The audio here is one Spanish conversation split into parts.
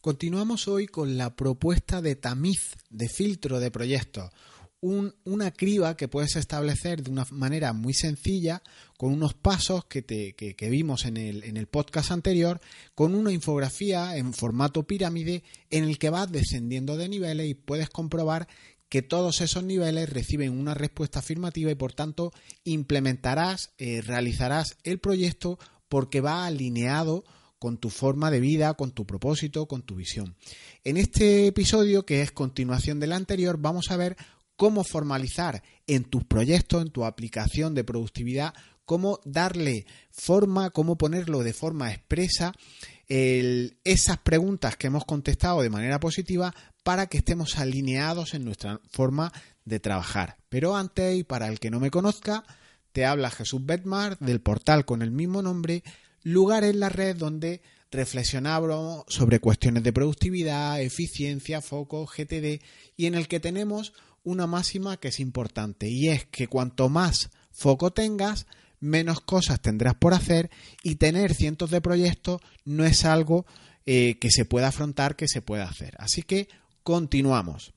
Continuamos hoy con la propuesta de tamiz, de filtro de proyectos. una criba que puedes establecer de una manera muy sencilla, con unos pasos que, te, que, vimos en el, en el, podcast anterior, con una infografía en formato pirámide en el que vas descendiendo de niveles y puedes comprobar que todos esos niveles reciben una respuesta afirmativa y por tanto implementarás, eh, realizarás el proyecto porque va alineado con tu forma de vida, con tu propósito, con tu visión. En este episodio, que es continuación del anterior, vamos a ver cómo formalizar en tus proyectos, en tu aplicación de productividad, cómo darle forma, cómo ponerlo de forma expresa, esas preguntas que hemos contestado de manera positiva para que estemos alineados en nuestra forma de trabajar. Pero antes, y para el que no me conozca, te habla Jesús Betmar del portal con el mismo nombre lugar en la red donde reflexionamos sobre cuestiones de productividad, eficiencia, foco, GTD y en el que tenemos una máxima que es importante y es que cuanto más foco tengas, menos cosas tendrás por hacer y tener cientos de proyectos no es algo eh, que se pueda afrontar, que se pueda hacer. Así que continuamos.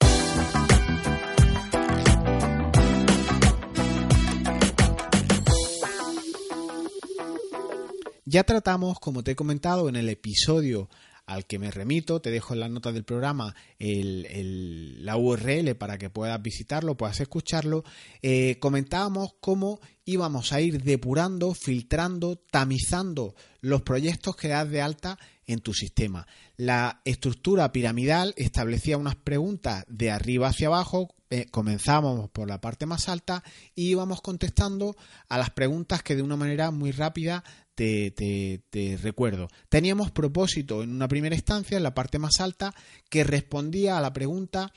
Ya tratamos, como te he comentado en el episodio al que me remito, te dejo en las notas del programa la URL para que puedas visitarlo, puedas escucharlo. Eh, comentábamos cómo íbamos a ir depurando, filtrando, tamizando los proyectos que das de alta en tu sistema. La estructura piramidal establecía unas preguntas de arriba hacia abajo, eh, comenzábamos por la parte más alta y íbamos contestando a las preguntas que de una manera muy rápida te, recuerdo. Teníamos propósito en una primera instancia, en la parte más alta, que respondía a la pregunta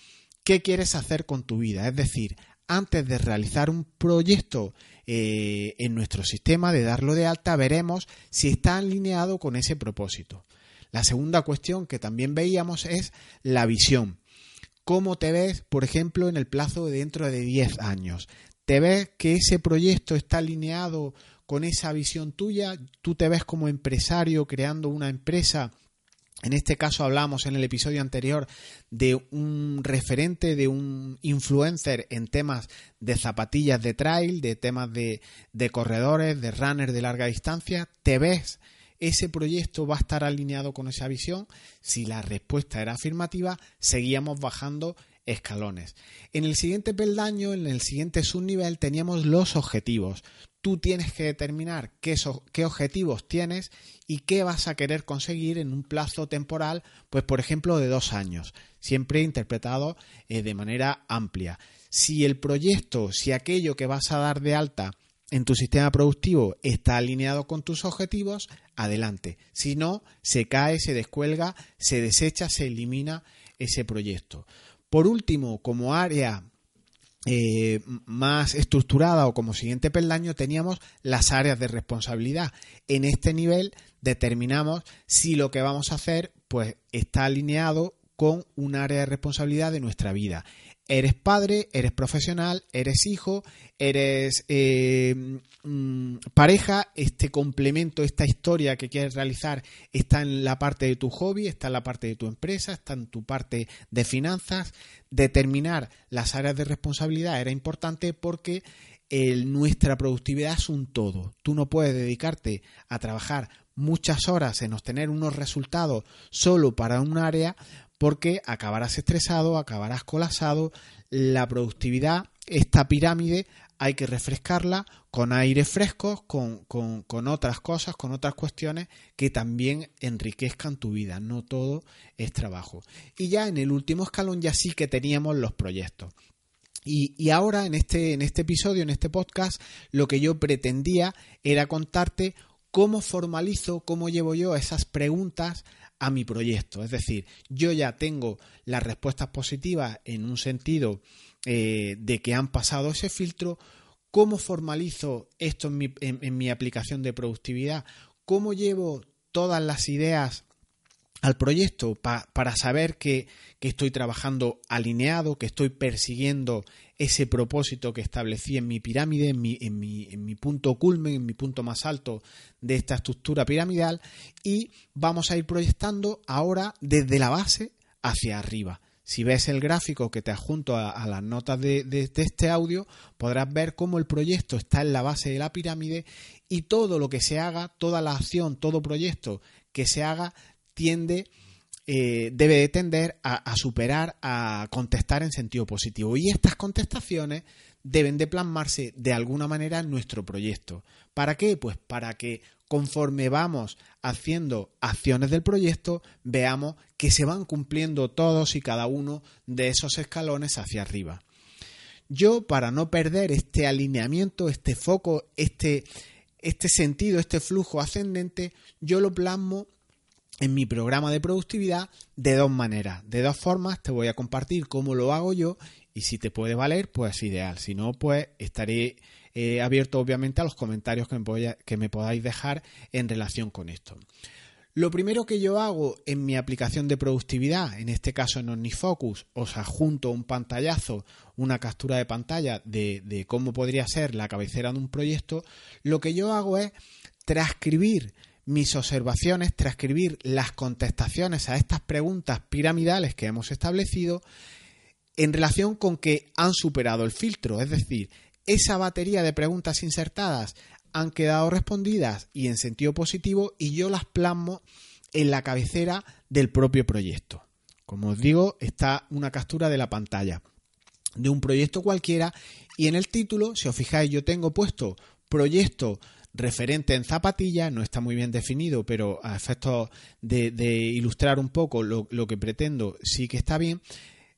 ¿qué quieres hacer con tu vida? Es decir, antes de realizar un proyecto eh, en nuestro sistema, de darlo de alta, veremos si está alineado con ese propósito. La segunda cuestión que también veíamos es la visión. ¿Cómo te ves, por ejemplo, en el plazo de dentro de 10 años? ¿Te ves que ese proyecto está alineado con esa visión tuya, tú te ves como empresario creando una empresa. En este caso hablamos en el episodio anterior de un referente, de un influencer en temas de zapatillas de trail, de temas de, de corredores, de runners de larga distancia. ¿Te ves ese proyecto va a estar alineado con esa visión? Si la respuesta era afirmativa, seguíamos bajando escalones. En el siguiente peldaño, en el siguiente subnivel, teníamos los objetivos tú tienes que determinar qué, objetivos tienes y qué vas a querer conseguir en un plazo temporal, pues por ejemplo de dos años, siempre interpretado eh, de manera amplia. Si el proyecto, si aquello que vas a dar de alta en tu sistema productivo está alineado con tus objetivos, adelante. Si no, se cae, se descuelga, se desecha, se elimina ese proyecto. Por último, como área eh, más estructurada o como siguiente peldaño teníamos las áreas de responsabilidad. En este nivel determinamos si lo que vamos a hacer pues está alineado con un área de responsabilidad de nuestra vida. Eres padre, eres profesional, eres hijo, eres eh, mm, pareja, este complemento, esta historia que quieres realizar está en la parte de tu hobby, está en la parte de tu empresa, está en tu parte de finanzas. Determinar las áreas de responsabilidad era importante porque nuestra productividad es un todo. Tú no puedes dedicarte a trabajar muchas horas en obtener unos resultados solo para un área porque acabarás estresado, acabarás colapsado, la productividad, esta pirámide hay que refrescarla con aire frescos, con, con, otras cosas, con otras cuestiones que también enriquezcan tu vida. No todo es trabajo. Y ya en el último escalón ya sí que teníamos los proyectos. Y, y, ahora en este, en este episodio, en este podcast, lo que yo pretendía era contarte cómo formalizo, cómo llevo yo esas preguntas a mi proyecto. Es decir, yo ya tengo las respuestas positivas en un sentido eh, de que han pasado ese filtro. ¿Cómo formalizo esto en mi, en mi aplicación de productividad? ¿Cómo llevo todas las ideas al proyecto para saber que, estoy trabajando alineado, que estoy persiguiendo ese propósito que establecí en mi pirámide, en mi, en mi, punto culmen, en mi punto más alto de esta estructura piramidal y vamos a ir proyectando ahora desde la base hacia arriba. Si ves el gráfico que te adjunto a, las notas de, de, este audio, podrás ver cómo el proyecto está en la base de la pirámide y todo lo que se haga, toda la acción, todo proyecto que se haga tiende, eh, debe de tender a, superar, a contestar en sentido positivo. Y estas contestaciones deben de plasmarse de alguna manera en nuestro proyecto. ¿Para qué? Pues para que conforme vamos haciendo acciones del proyecto, veamos que se van cumpliendo todos y cada uno de esos escalones hacia arriba. Yo, para no perder este alineamiento, este foco, este, este sentido, este flujo ascendente, yo lo plasmo en mi programa de productividad de dos maneras, de dos formas. Te voy a compartir cómo lo hago yo y si te puede valer, pues ideal. Si no, pues estaré eh, abierto obviamente a los comentarios que me, que me podáis dejar en relación con esto. Lo primero que yo hago en mi aplicación de productividad, en este caso en OmniFocus, os adjunto un pantallazo, una captura de pantalla de, de cómo podría ser la cabecera de un proyecto, lo que yo hago es transcribir mis observaciones, transcribir las contestaciones a estas preguntas piramidales que hemos establecido en relación con que han superado el filtro, es decir, esa batería de preguntas insertadas han quedado respondidas y en sentido positivo y yo las plasmo en la cabecera del propio proyecto. Como os digo, está una captura de la pantalla de un proyecto cualquiera y en el título, si os fijáis, yo tengo puesto proyecto referente en zapatillas, no está muy bien definido, pero a efectos de, ilustrar un poco lo, que pretendo, sí que está bien.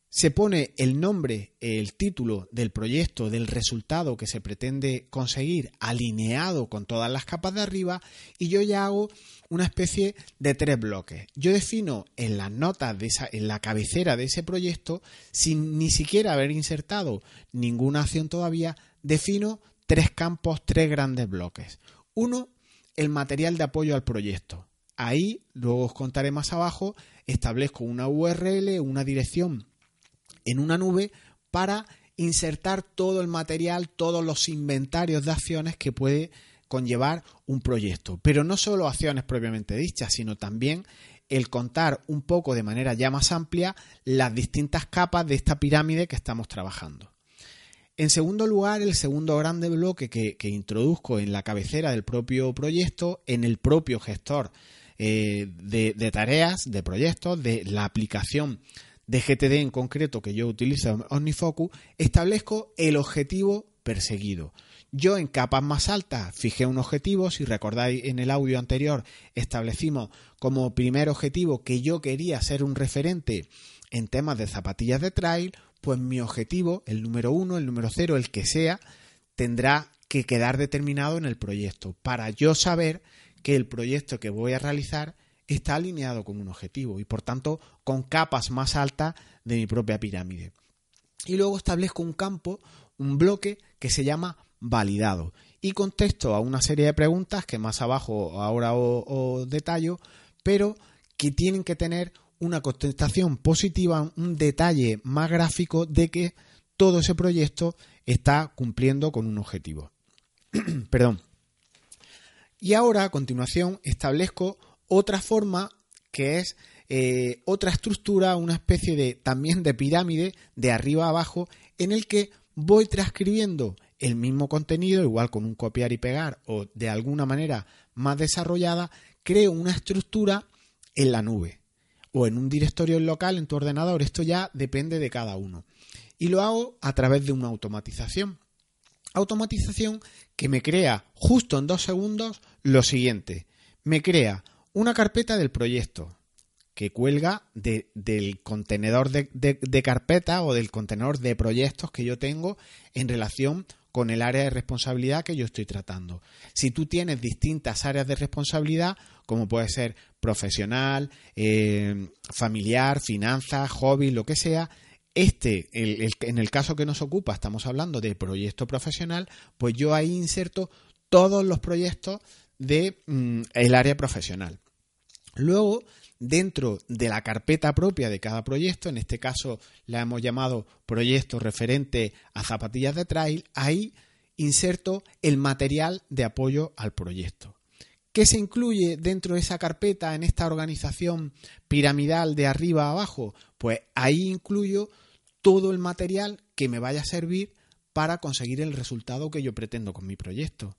Se pone el nombre, el título del proyecto, del resultado que se pretende conseguir alineado con todas las capas de arriba y yo ya hago una especie de tres bloques. Yo defino en las notas de esa, en la cabecera de ese proyecto, sin ni siquiera haber insertado ninguna acción todavía, defino tres campos, tres grandes bloques. Uno, el material de apoyo al proyecto. Ahí, luego os contaré más abajo, establezco una URL, una dirección en una nube para insertar todo el material, todos los inventarios de acciones que puede conllevar un proyecto. Pero no solo acciones propiamente dichas, sino también el contar un poco de manera ya más amplia las distintas capas de esta pirámide que estamos trabajando. En segundo lugar, el segundo grande bloque que, introduzco en la cabecera del propio proyecto, en el propio gestor eh, de, tareas, de proyectos, de la aplicación de GTD en concreto que yo utilizo OmniFocus, establezco el objetivo perseguido. Yo en capas más altas fijé un objetivo, si recordáis en el audio anterior establecimos como primer objetivo que yo quería ser un referente en temas de zapatillas de trail, pues mi objetivo, el número uno, el número cero, el que sea, tendrá que quedar determinado en el proyecto para yo saber que el proyecto que voy a realizar está alineado con un objetivo y por tanto con capas más altas de mi propia pirámide. Y luego establezco un campo, un bloque que se llama validado y contesto a una serie de preguntas que más abajo ahora os detallo, pero que tienen que tener una contestación positiva, un detalle más gráfico de que todo ese proyecto está cumpliendo con un objetivo. Perdón. Y ahora, a continuación, establezco otra forma que es eh, otra estructura, una especie de también de pirámide de arriba a abajo, en el que voy transcribiendo el mismo contenido, igual con un copiar y pegar o de alguna manera más desarrollada, creo una estructura en la nube o en un directorio local en tu ordenador. Esto ya depende de cada uno. Y lo hago a través de una automatización. Automatización que me crea justo en dos segundos lo siguiente. Me crea una carpeta del proyecto que cuelga del contenedor de, de, carpeta o del contenedor de proyectos que yo tengo en relación con el área de responsabilidad que yo estoy tratando. Si tú tienes distintas áreas de responsabilidad, como puede ser profesional, eh, familiar, finanzas, hobby, lo que sea, este, en el caso que nos ocupa, estamos hablando de proyecto profesional, pues yo ahí inserto todos los proyectos del de, mm, área profesional. Luego, dentro de la carpeta propia de cada proyecto, en este caso la hemos llamado proyecto referente a zapatillas de trail, ahí inserto el material de apoyo al proyecto. ¿Qué se incluye dentro de esa carpeta en esta organización piramidal de arriba a abajo? Pues ahí incluyo todo el material que me vaya a servir para conseguir el resultado que yo pretendo con mi proyecto.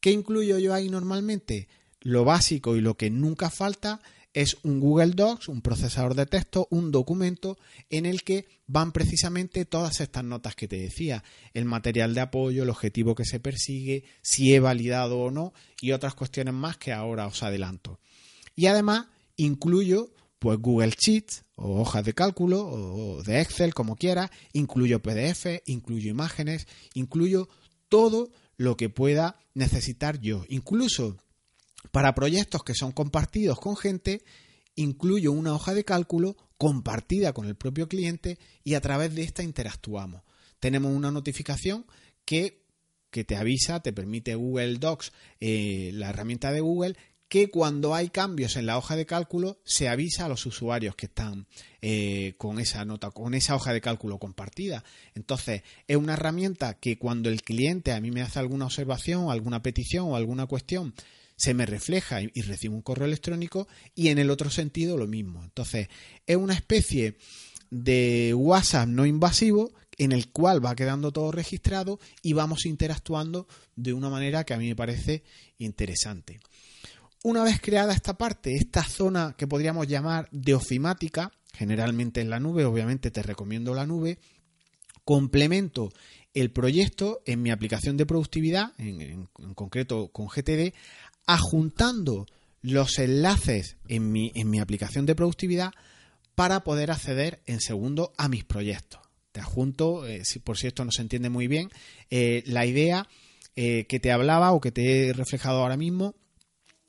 ¿Qué incluyo yo ahí normalmente? Lo básico y lo que nunca falta es un Google Docs, un procesador de texto, un documento en el que van precisamente todas estas notas que te decía, el material de apoyo, el objetivo que se persigue, si he validado o no y otras cuestiones más que ahora os adelanto. Y además incluyo pues Google Sheets o hojas de cálculo o de Excel como quiera, incluyo PDF, incluyo imágenes, incluyo todo lo que pueda necesitar yo, incluso para proyectos que son compartidos con gente, incluyo una hoja de cálculo compartida con el propio cliente y a través de esta interactuamos. Tenemos una notificación que, te avisa, te permite Google Docs, eh, la herramienta de Google, que cuando hay cambios en la hoja de cálculo se avisa a los usuarios que están eh, con esa nota, con esa hoja de cálculo compartida. Entonces, es una herramienta que cuando el cliente a mí me hace alguna observación, alguna petición o alguna cuestión, se me refleja y, recibo un correo electrónico y en el otro sentido lo mismo. Entonces, es una especie de WhatsApp no invasivo en el cual va quedando todo registrado y vamos interactuando de una manera que a mí me parece interesante. Una vez creada esta parte, esta zona que podríamos llamar de ofimática, generalmente en la nube, obviamente te recomiendo la nube, complemento el proyecto en mi aplicación de productividad, en, concreto con GTD, ajuntando los enlaces en mi, en mi aplicación de productividad para poder acceder en segundo a mis proyectos. Te adjunto, eh, si, por si esto no se entiende muy bien, eh, la idea eh, que te hablaba o que te he reflejado ahora mismo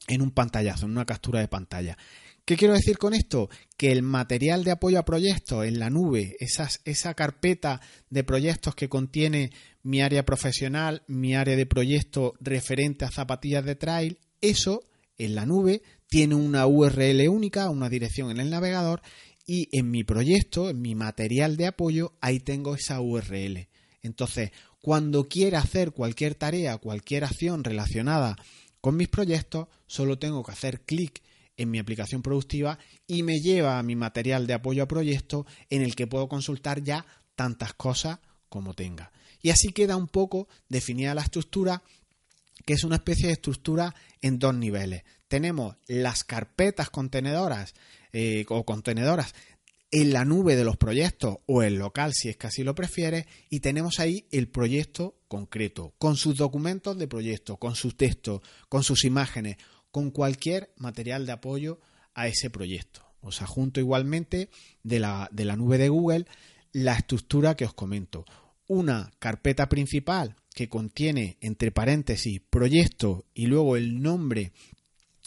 en un pantallazo, en una captura de pantalla. ¿Qué quiero decir con esto? Que el material de apoyo a proyectos en la nube, esa carpeta de proyectos que contiene mi área profesional, mi área de proyecto referente a zapatillas de trail, eso en la nube tiene una URL única, una dirección en el navegador y en mi proyecto, en mi material de apoyo, ahí tengo esa URL. Entonces, cuando quiera hacer cualquier tarea, cualquier acción relacionada con mis proyectos, solo tengo que hacer clic en mi aplicación productiva y me lleva a mi material de apoyo a proyecto en el que puedo consultar ya tantas cosas como tenga. Y así queda un poco definida la estructura que es una especie de estructura en dos niveles. Tenemos las carpetas contenedoras eh, o contenedoras en la nube de los proyectos o en local si es que así lo prefieres y tenemos ahí el proyecto concreto con sus documentos de proyecto, con sus textos, con sus imágenes, con cualquier material de apoyo a ese proyecto. Os adjunto igualmente de la, de la nube de Google la estructura que os comento. Una carpeta principal que contiene entre paréntesis proyecto y luego el nombre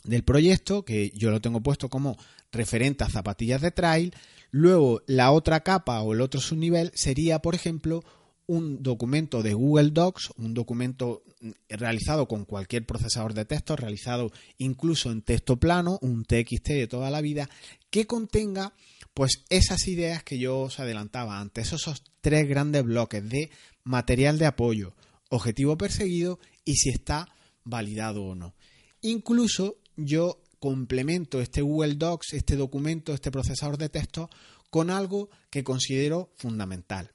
del proyecto, que yo lo tengo puesto como referente a zapatillas de trail. Luego la otra capa o el otro subnivel sería, por ejemplo, un documento de Google Docs, un documento realizado con cualquier procesador de texto, realizado incluso en texto plano, un TXT de toda la vida, que contenga pues esas ideas que yo os adelantaba antes, esos tres grandes bloques de material de apoyo, objetivo perseguido y si está validado o no. Incluso yo complemento este Google Docs, este documento, este procesador de texto con algo que considero fundamental.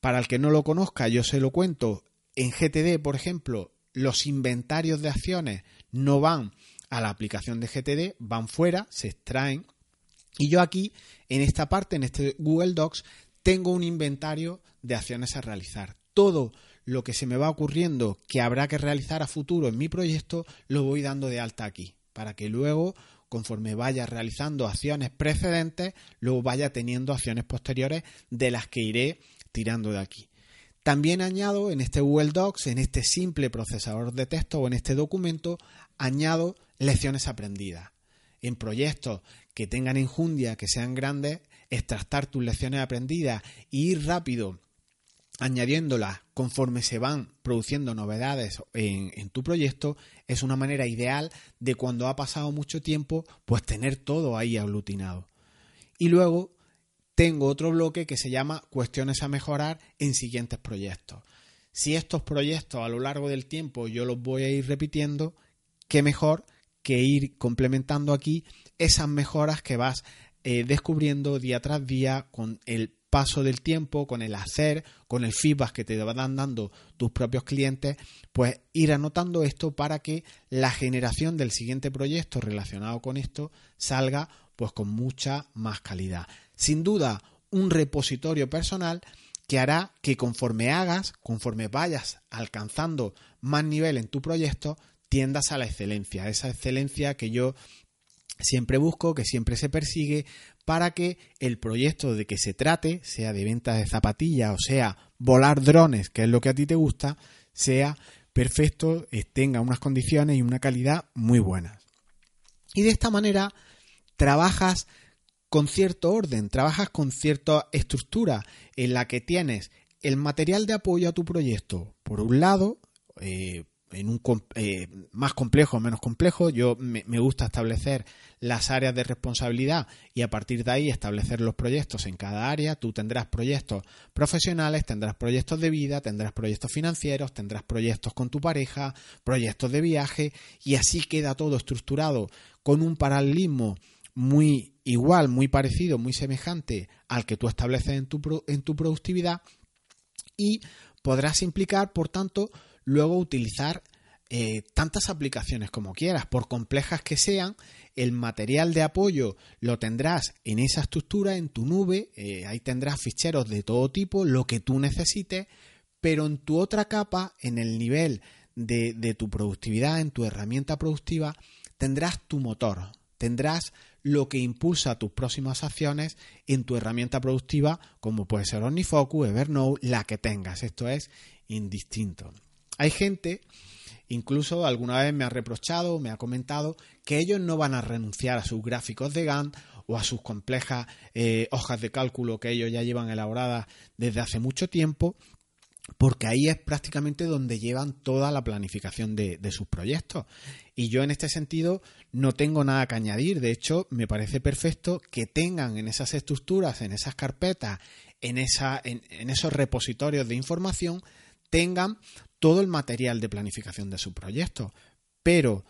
Para el que no lo conozca, yo se lo cuento. En GTD, por ejemplo, los inventarios de acciones no van a la aplicación de GTD, van fuera, se extraen. Y yo aquí, en esta parte, en este Google Docs, tengo un inventario de acciones a realizar. Todo lo que se me va ocurriendo que habrá que realizar a futuro en mi proyecto, lo voy dando de alta aquí, para que luego, conforme vaya realizando acciones precedentes, luego vaya teniendo acciones posteriores de las que iré tirando de aquí. También añado en este Google Docs, en este simple procesador de texto o en este documento, añado lecciones aprendidas. En proyectos que tengan enjundia, que sean grandes, extractar tus lecciones aprendidas e ir rápido añadiéndolas conforme se van produciendo novedades en, tu proyecto, es una manera ideal de cuando ha pasado mucho tiempo, pues tener todo ahí aglutinado. Y luego tengo otro bloque que se llama cuestiones a mejorar en siguientes proyectos. Si estos proyectos a lo largo del tiempo yo los voy a ir repitiendo, qué mejor que ir complementando aquí esas mejoras que vas eh, descubriendo día tras día con el paso del tiempo, con el hacer, con el feedback que te van dando tus propios clientes, pues ir anotando esto para que la generación del siguiente proyecto relacionado con esto salga pues con mucha más calidad. Sin duda, un repositorio personal que hará que conforme hagas, conforme vayas alcanzando más nivel en tu proyecto, tiendas a la excelencia, esa excelencia que yo siempre busco, que siempre se persigue, para que el proyecto de que se trate, sea de venta de zapatillas o sea volar drones, que es lo que a ti te gusta, sea perfecto, tenga unas condiciones y una calidad muy buenas. Y de esta manera trabajas con cierto orden, trabajas con cierta estructura en la que tienes el material de apoyo a tu proyecto, por un lado, eh, en un eh, más complejo o menos complejo, yo me, gusta establecer las áreas de responsabilidad y a partir de ahí establecer los proyectos en cada área. Tú tendrás proyectos profesionales, tendrás proyectos de vida, tendrás proyectos financieros, tendrás proyectos con tu pareja, proyectos de viaje y así queda todo estructurado con un paralelismo muy igual, muy parecido, muy semejante al que tú estableces en tu, en tu productividad y podrás implicar, por tanto, luego utilizar eh, tantas aplicaciones como quieras, por complejas que sean, el material de apoyo lo tendrás en esa estructura, en tu nube, eh, ahí tendrás ficheros de todo tipo, lo que tú necesites, pero en tu otra capa, en el nivel de, de tu productividad, en tu herramienta productiva, tendrás tu motor, tendrás lo que impulsa tus próximas acciones en tu herramienta productiva, como puede ser OmniFocus, Evernote, la que tengas. Esto es indistinto. Hay gente, incluso alguna vez me ha reprochado, me ha comentado, que ellos no van a renunciar a sus gráficos de Gantt o a sus complejas eh, hojas de cálculo que ellos ya llevan elaboradas desde hace mucho tiempo porque ahí es prácticamente donde llevan toda la planificación de, sus proyectos. Y yo en este sentido no tengo nada que añadir. De hecho, me parece perfecto que tengan en esas estructuras, en esas carpetas, en, esa, en, esos repositorios de información, tengan todo el material de planificación de su proyecto. Pero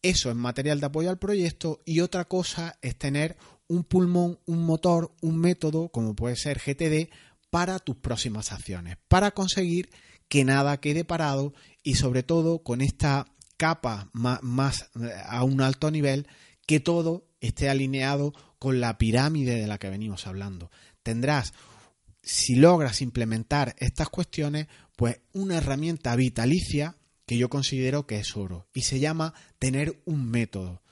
eso es material de apoyo al proyecto y otra cosa es tener un pulmón, un motor, un método, como puede ser GTD, para tus próximas acciones, para conseguir que nada quede parado y sobre todo con esta capa más, a un alto nivel, que todo esté alineado con la pirámide de la que venimos hablando. Tendrás, si logras implementar estas cuestiones, pues una herramienta vitalicia que yo considero que es oro y se llama tener un método.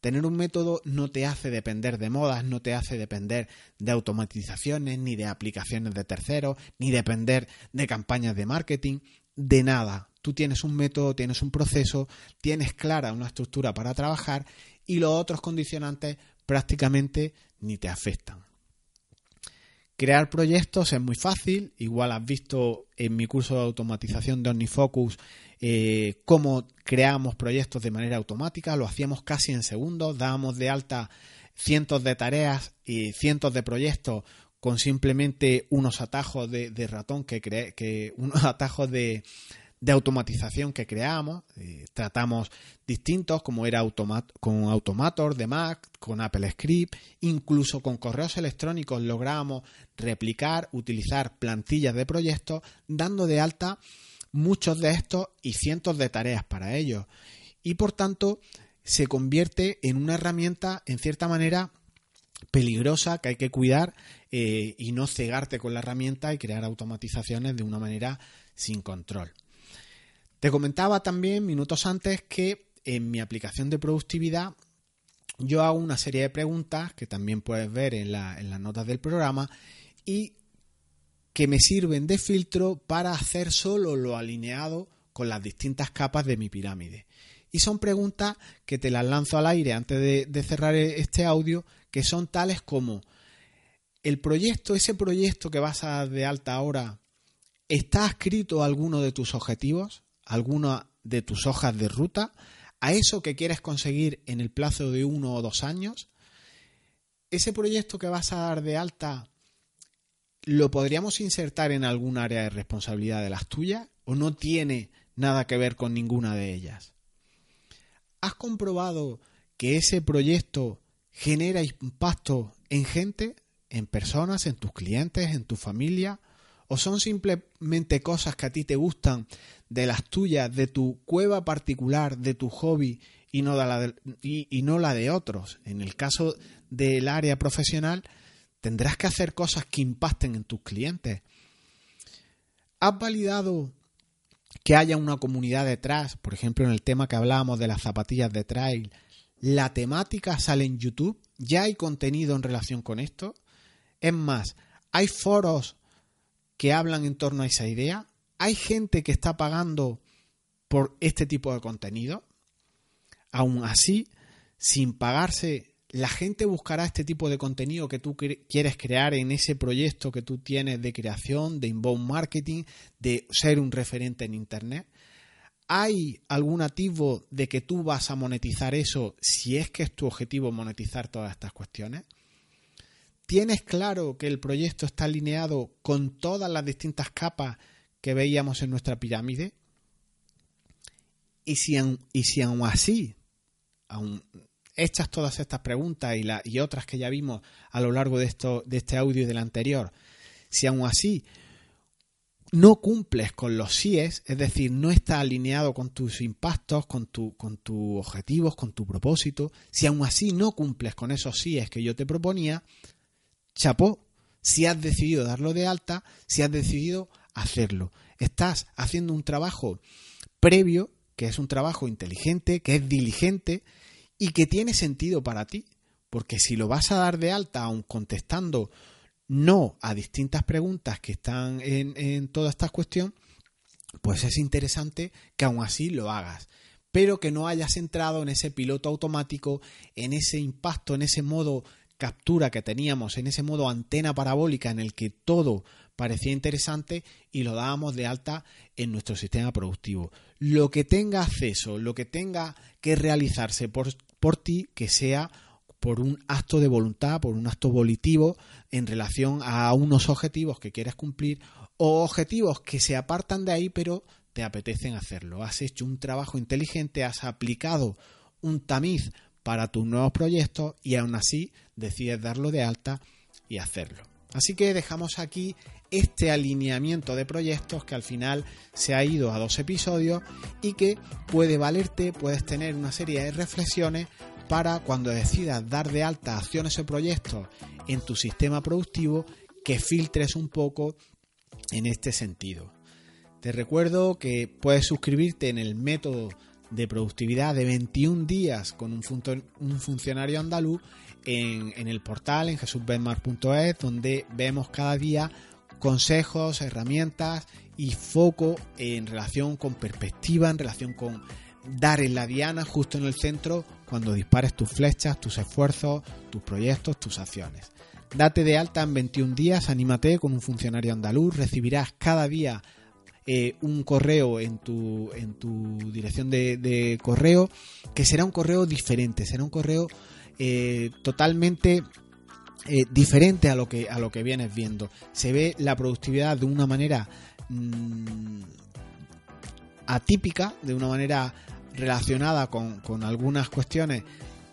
Tener un método no te hace depender de modas, no te hace depender de automatizaciones, ni de aplicaciones de terceros, ni depender de campañas de marketing, de nada. Tú tienes un método, tienes un proceso, tienes clara una estructura para trabajar y los otros condicionantes prácticamente ni te afectan. Crear proyectos es muy fácil, igual has visto en mi curso de automatización de OmniFocus eh, cómo creamos proyectos de manera automática, lo hacíamos casi en segundos, dábamos de alta cientos de tareas y cientos de proyectos con simplemente unos atajos de, ratón que, que unos atajos de, de automatización que creamos. Tratamos distintos, como era con Automator de Mac, con Apple Script, incluso con correos electrónicos logramos replicar, utilizar plantillas de proyectos, dando de alta muchos de estos y cientos de tareas para ellos. Y por tanto, se convierte en una herramienta, en cierta manera, peligrosa que hay que cuidar eh, y no cegarte con la herramienta y crear automatizaciones de una manera sin control. Te comentaba también minutos antes que en mi aplicación de productividad yo hago una serie de preguntas que también puedes ver en, las notas del programa y que me sirven de filtro para hacer solo lo alineado con las distintas capas de mi pirámide. Y son preguntas que te las lanzo al aire antes de, cerrar este audio, que son tales como el proyecto, ese proyecto que vas a de alta ahora, ¿Está escrito alguno de tus objetivos? ¿Alguna de tus hojas de ruta? ¿A eso que quieres conseguir en el plazo de uno o dos años? ¿Ese proyecto que vas a dar de alta lo podríamos insertar en algún área de responsabilidad de las tuyas o no tiene nada que ver con ninguna de ellas? ¿Has comprobado que ese proyecto genera impacto en gente, en personas, en tus clientes, en tu familia? ¿O son simplemente cosas que a ti te gustan de las tuyas, de tu cueva particular, de tu hobby y no, la de, la de otros? En el caso del área profesional, tendrás que hacer cosas que impacten en tus clientes. ¿Has validado que haya una comunidad detrás? Por ejemplo, en el tema que hablábamos de las zapatillas de trail, la temática sale en YouTube, ya hay contenido en relación con esto. Es más, hay foros que hablan en torno a esa idea. Hay gente que está pagando por este tipo de contenido. Aún así, sin pagarse, la gente buscará este tipo de contenido que tú quieres crear en ese proyecto que tú tienes de creación, de inbound marketing, de ser un referente en Internet. ¿Hay algún atisbo de que tú vas a monetizar eso si es que es tu objetivo monetizar todas estas cuestiones? ¿Tienes claro que el proyecto está alineado con todas las distintas capas que veíamos en nuestra pirámide? Y si, y si aún así, aún hechas todas estas preguntas y, otras que ya vimos a lo largo de, esto, de este audio y del anterior, si aún así no cumples con los síes, es decir, no está alineado con tus impactos, con, tu, con tus objetivos, con tu propósito, si aún así no cumples con esos síes que yo te proponía, chapó, si has decidido darlo de alta, si has decidido hacerlo. Estás haciendo un trabajo previo, que es un trabajo inteligente, que es diligente y que tiene sentido para ti, porque si lo vas a dar de alta aún contestando no a distintas preguntas que están en, toda esta cuestión, pues es interesante que aún así lo hagas pero que no hayas entrado en ese piloto automático, en ese impacto, en ese modo captura que teníamos, en ese modo antena parabólica en el que todo parecía interesante y lo dábamos de alta en nuestro sistema productivo. Lo que tenga acceso, lo que tenga que realizarse por, por ti, que sea por un acto de voluntad, por un acto volitivo en relación a unos objetivos que quieres cumplir o objetivos que se apartan de ahí pero te apetecen hacerlo. Has hecho un trabajo inteligente, has aplicado un tamiz para tus nuevos proyectos y aún así decides darlo de alta y hacerlo. Así que dejamos aquí este alineamiento de proyectos que al final se ha ido a dos episodios y que puede valerte, puedes tener una serie de reflexiones para cuando decidas dar de alta acciones o proyectos en tu sistema productivo que filtres un poco en este sentido. Te recuerdo que puedes suscribirte en el método de productividad de 21 días con un, funcionario andaluz en, el portal en jesusbenmar.es donde vemos cada día consejos, herramientas y foco en relación con perspectiva, en relación con dar en la diana justo en el centro cuando dispares tus flechas, tus esfuerzos, tus proyectos, tus acciones. Date de alta en 21 días, anímate con un funcionario andaluz, recibirás cada día eh, un correo en tu, en tu dirección de, correo que será un correo diferente, será un correo eh, totalmente eh, diferente a lo que a lo que vienes viendo. Se ve la productividad de una manera mm, atípica, de una manera relacionada con, con algunas cuestiones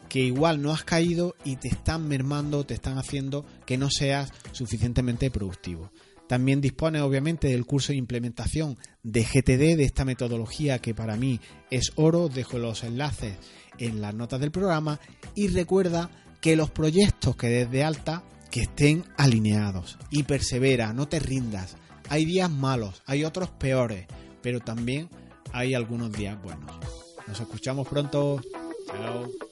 que igual no has caído y te están mermando, te están haciendo que no seas suficientemente productivo. También dispone obviamente del curso de implementación de GTD, de esta metodología que para mí es oro. Dejo los enlaces en las notas del programa y recuerda que los proyectos que des de alta que estén alineados y persevera, no te rindas. Hay días malos, hay otros peores, pero también hay algunos días buenos. Nos escuchamos pronto. Chao.